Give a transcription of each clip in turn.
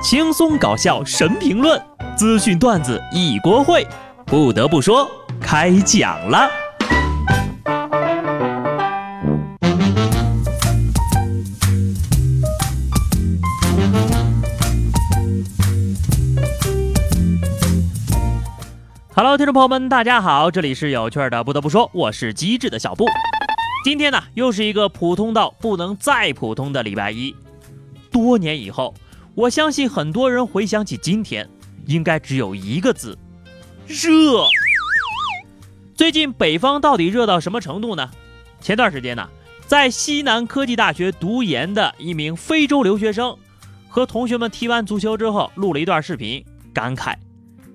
轻松搞笑神评论，资讯段子一锅烩。不得不说，开讲了。Hello，听众朋友们，大家好，这里是有趣的。不得不说，我是机智的小布。今天呢，又是一个普通到不能再普通的礼拜一。多年以后。我相信很多人回想起今天，应该只有一个字：热。最近北方到底热到什么程度呢？前段时间呢，在西南科技大学读研的一名非洲留学生，和同学们踢完足球之后，录了一段视频，感慨：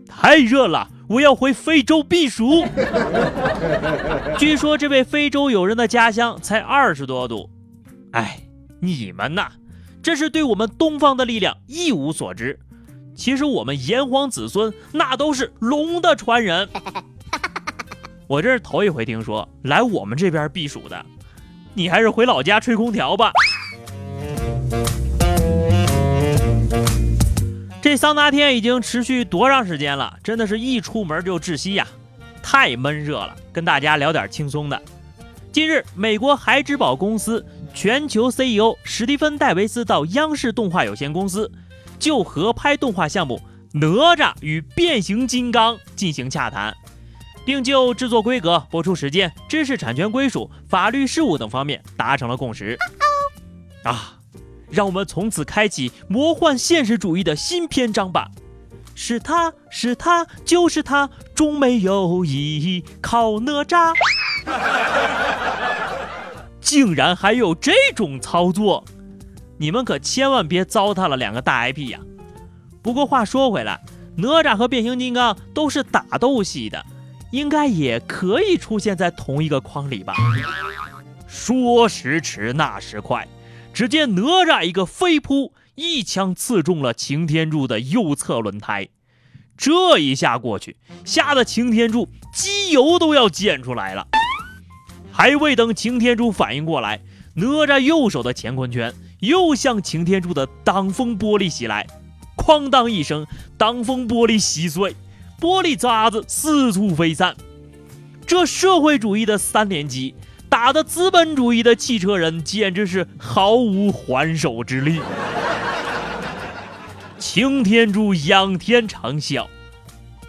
太热了，我要回非洲避暑。据说这位非洲友人的家乡才二十多度，哎，你们呐！这是对我们东方的力量一无所知。其实我们炎黄子孙那都是龙的传人。我这是头一回听说来我们这边避暑的，你还是回老家吹空调吧。这桑拿天已经持续多长时间了？真的是一出门就窒息呀，太闷热了。跟大家聊点轻松的。近日，美国孩之宝公司。全球 CEO 史蒂芬·戴维斯到央视动画有限公司，就合拍动画项目《哪吒与变形金刚》进行洽谈，并就制作规格、播出时间、知识产权归属、法律事务等方面达成了共识。啊，让我们从此开启魔幻现实主义的新篇章吧！是他是他就是他，终没有依靠哪吒。竟然还有这种操作，你们可千万别糟蹋了两个大 IP 呀！不过话说回来，哪吒和变形金刚都是打斗系的，应该也可以出现在同一个框里吧？说时迟，那时快，只见哪吒一个飞扑，一枪刺中了擎天柱的右侧轮胎，这一下过去，吓得擎天柱机油都要溅出来了。还未等擎天柱反应过来，哪吒右手的乾坤圈又向擎天柱的挡风玻璃袭来，哐当一声，挡风玻璃稀碎，玻璃渣子四处飞散。这社会主义的三连击，打的资本主义的汽车人简直是毫无还手之力。擎天柱仰天长啸：“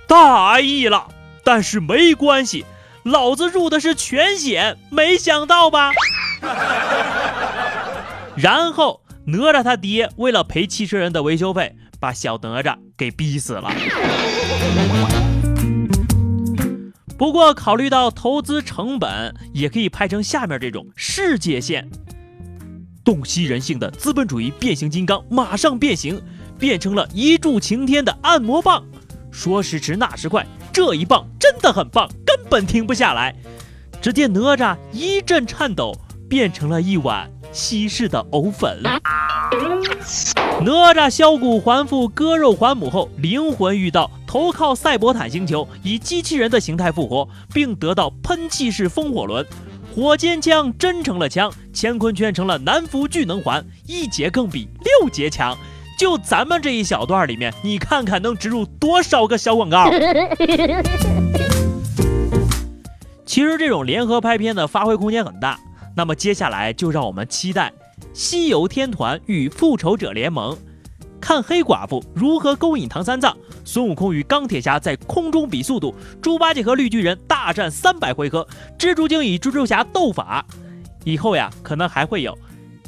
大意了，但是没关系。”老子入的是全险，没想到吧？然后哪吒他爹为了赔汽车人的维修费，把小哪吒给逼死了。不过考虑到投资成本，也可以拍成下面这种世界线：洞悉人性的资本主义变形金刚马上变形，变成了一柱擎天的按摩棒。说时迟，那时快，这一棒真的很棒。根本停不下来。只见哪吒一阵颤抖，变成了一碗稀释的藕粉。哪吒削骨还父，割肉还母后，灵魂遇到，投靠赛博坦星球，以机器人的形态复活，并得到喷气式风火轮。火箭枪真成了枪，乾坤圈成了南孚聚能环，一节更比六节强。就咱们这一小段里面，你看看能植入多少个小广告？其实这种联合拍片的发挥空间很大，那么接下来就让我们期待《西游天团与复仇者联盟》，看黑寡妇如何勾引唐三藏，孙悟空与钢铁侠在空中比速度，猪八戒和绿巨人大战三百回合，蜘蛛精与蜘蛛侠斗法。以后呀，可能还会有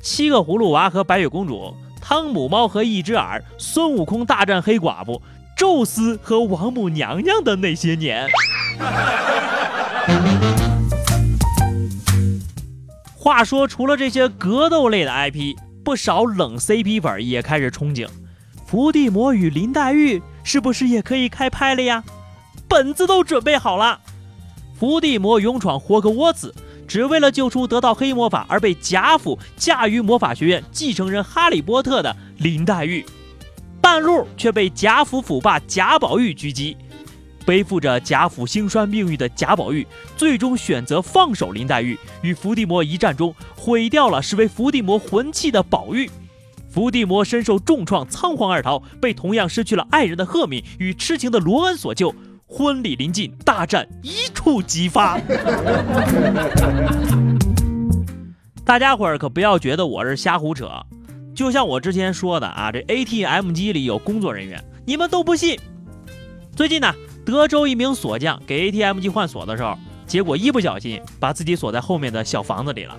七个葫芦娃和白雪公主，汤姆猫和一只耳，孙悟空大战黑寡妇，宙斯和王母娘娘的那些年。话说，除了这些格斗类的 IP，不少冷 CP 粉也开始憧憬，伏地魔与林黛玉是不是也可以开拍了呀？本子都准备好了。伏地魔勇闯霍格沃茨，只为了救出得到黑魔法而被贾府驾驭魔法学院继承人哈利波特的林黛玉，半路却被贾府府霸贾宝玉狙击。背负着贾府兴衰命运的贾宝玉，最终选择放手林黛玉，与伏地魔一战中毁掉了视为伏地魔魂器的宝玉。伏地魔身受重创，仓皇而逃，被同样失去了爱人的赫敏与痴情的罗恩所救。婚礼临近，大战一触即发。大家伙儿可不要觉得我是瞎胡扯，就像我之前说的啊，这 ATM 机里有工作人员，你们都不信。最近呢，德州一名锁匠给 ATM 机换锁的时候，结果一不小心把自己锁在后面的小房子里了。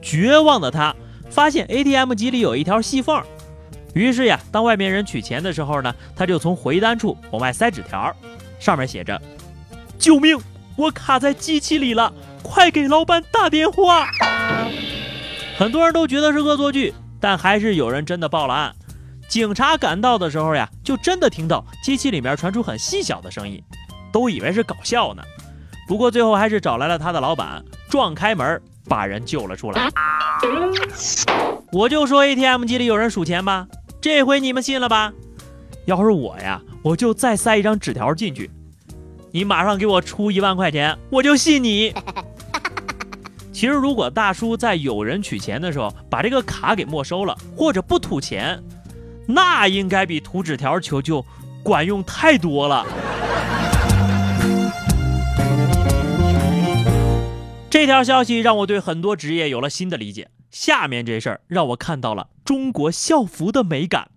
绝望的他发现 ATM 机里有一条细缝，于是呀，当外面人取钱的时候呢，他就从回单处往外塞纸条。上面写着：“救命！我卡在机器里了，快给老板打电话。”很多人都觉得是恶作剧，但还是有人真的报了案。警察赶到的时候呀，就真的听到机器里面传出很细小的声音，都以为是搞笑呢。不过最后还是找来了他的老板，撞开门把人救了出来。我就说 ATM 机里有人数钱吧，这回你们信了吧？要是我呀。我就再塞一张纸条进去，你马上给我出一万块钱，我就信你。其实，如果大叔在有人取钱的时候把这个卡给没收了，或者不吐钱，那应该比吐纸条求救管用太多了。这条消息让我对很多职业有了新的理解。下面这事儿让我看到了中国校服的美感。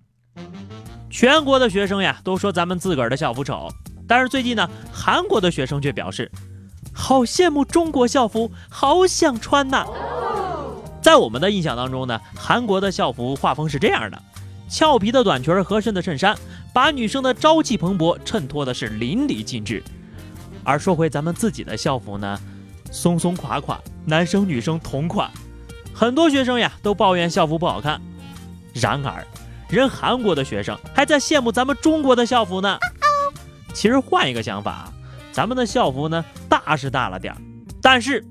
全国的学生呀都说咱们自个儿的校服丑，但是最近呢，韩国的学生却表示，好羡慕中国校服，好想穿呐。在我们的印象当中呢，韩国的校服画风是这样的：俏皮的短裙儿，合身的衬衫，把女生的朝气蓬勃衬托的是淋漓尽致。而说回咱们自己的校服呢，松松垮垮，男生女生同款，很多学生呀都抱怨校服不好看。然而。人韩国的学生还在羡慕咱们中国的校服呢。其实换一个想法，咱们的校服呢大是大了点儿，但是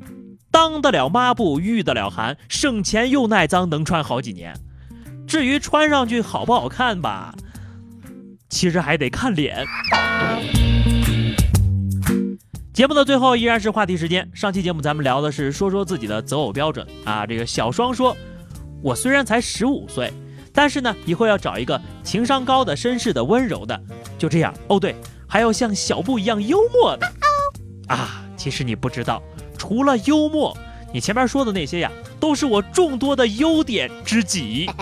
当得了抹布，御得了寒，省钱又耐脏，能穿好几年。至于穿上去好不好看吧，其实还得看脸。节目的最后依然是话题时间。上期节目咱们聊的是说说自己的择偶标准啊。这个小双说，我虽然才十五岁。但是呢，以后要找一个情商高的、绅士的、温柔的，就这样哦。对，还要像小布一样幽默的啊。其实你不知道，除了幽默，你前面说的那些呀，都是我众多的优点之几。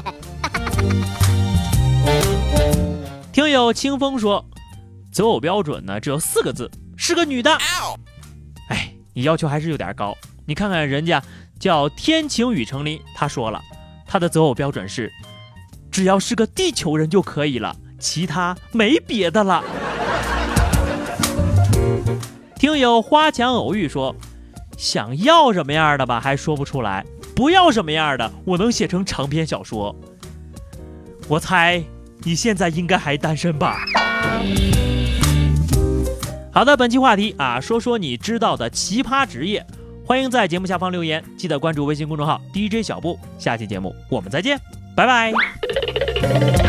听友清风说，择偶标准呢只有四个字，是个女的。哎，你要求还是有点高。你看看人家叫天晴雨成林，他说了，他的择偶标准是。只要是个地球人就可以了，其他没别的了。听友花墙偶遇说，想要什么样的吧，还说不出来；不要什么样的，我能写成长篇小说。我猜你现在应该还单身吧？好的，本期话题啊，说说你知道的奇葩职业，欢迎在节目下方留言，记得关注微信公众号 DJ 小布。下期节目我们再见。拜拜。Bye.